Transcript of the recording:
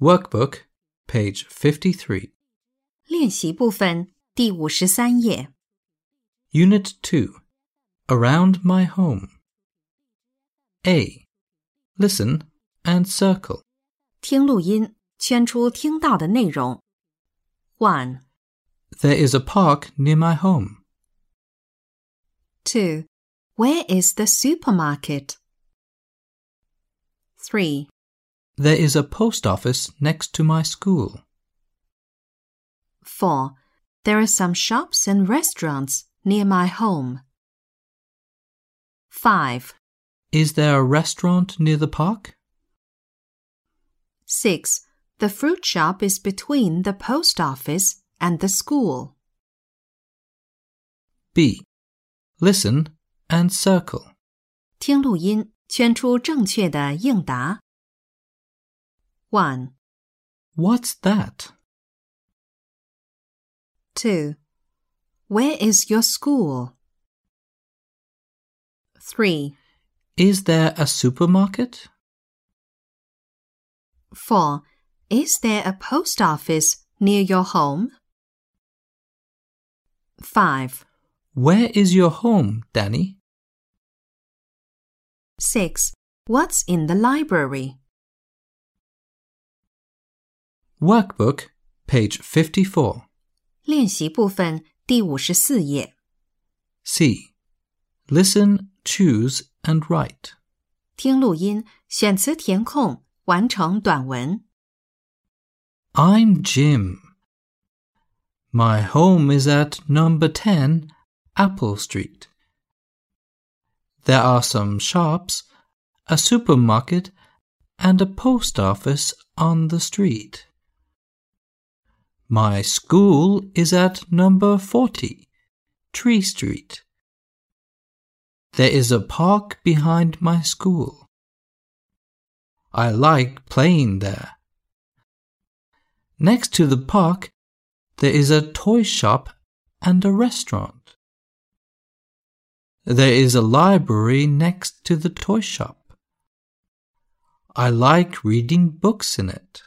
Workbook, page 53. 练习部分第五十三页。 Unit 2. Around my home. A. Listen and circle. 听录音，圈出听到的内容。One, There is a park near my home. two. Where is the supermarket? Three, There is a post office next to my school. four. There are some shops and restaurants near my home. Five, Is there a restaurant near the park? six. The fruit shop is between the post office and the school. B. Listen and circle. 听录音，圈出正确的应答。 One, What's that? two. Where is your school? Three, Is there a supermarket? four. Is there a post office near your home? Five, Where is your home, Danny? six. What's in the library? Workbook, page 54. 练习部分第五十四页。 C. Listen, choose, and write. 听录音，选词填空，完成短文。 I'm Jim. My home is at number 10 Apple Street. There are some shops, a supermarket, and a post office on the street. My school is at number 40 Tree Street. There is a park behind my school. I like playing there. Next to the park, there is a toy shop and a restaurant. There is a library next to the toy shop. I like reading books in it.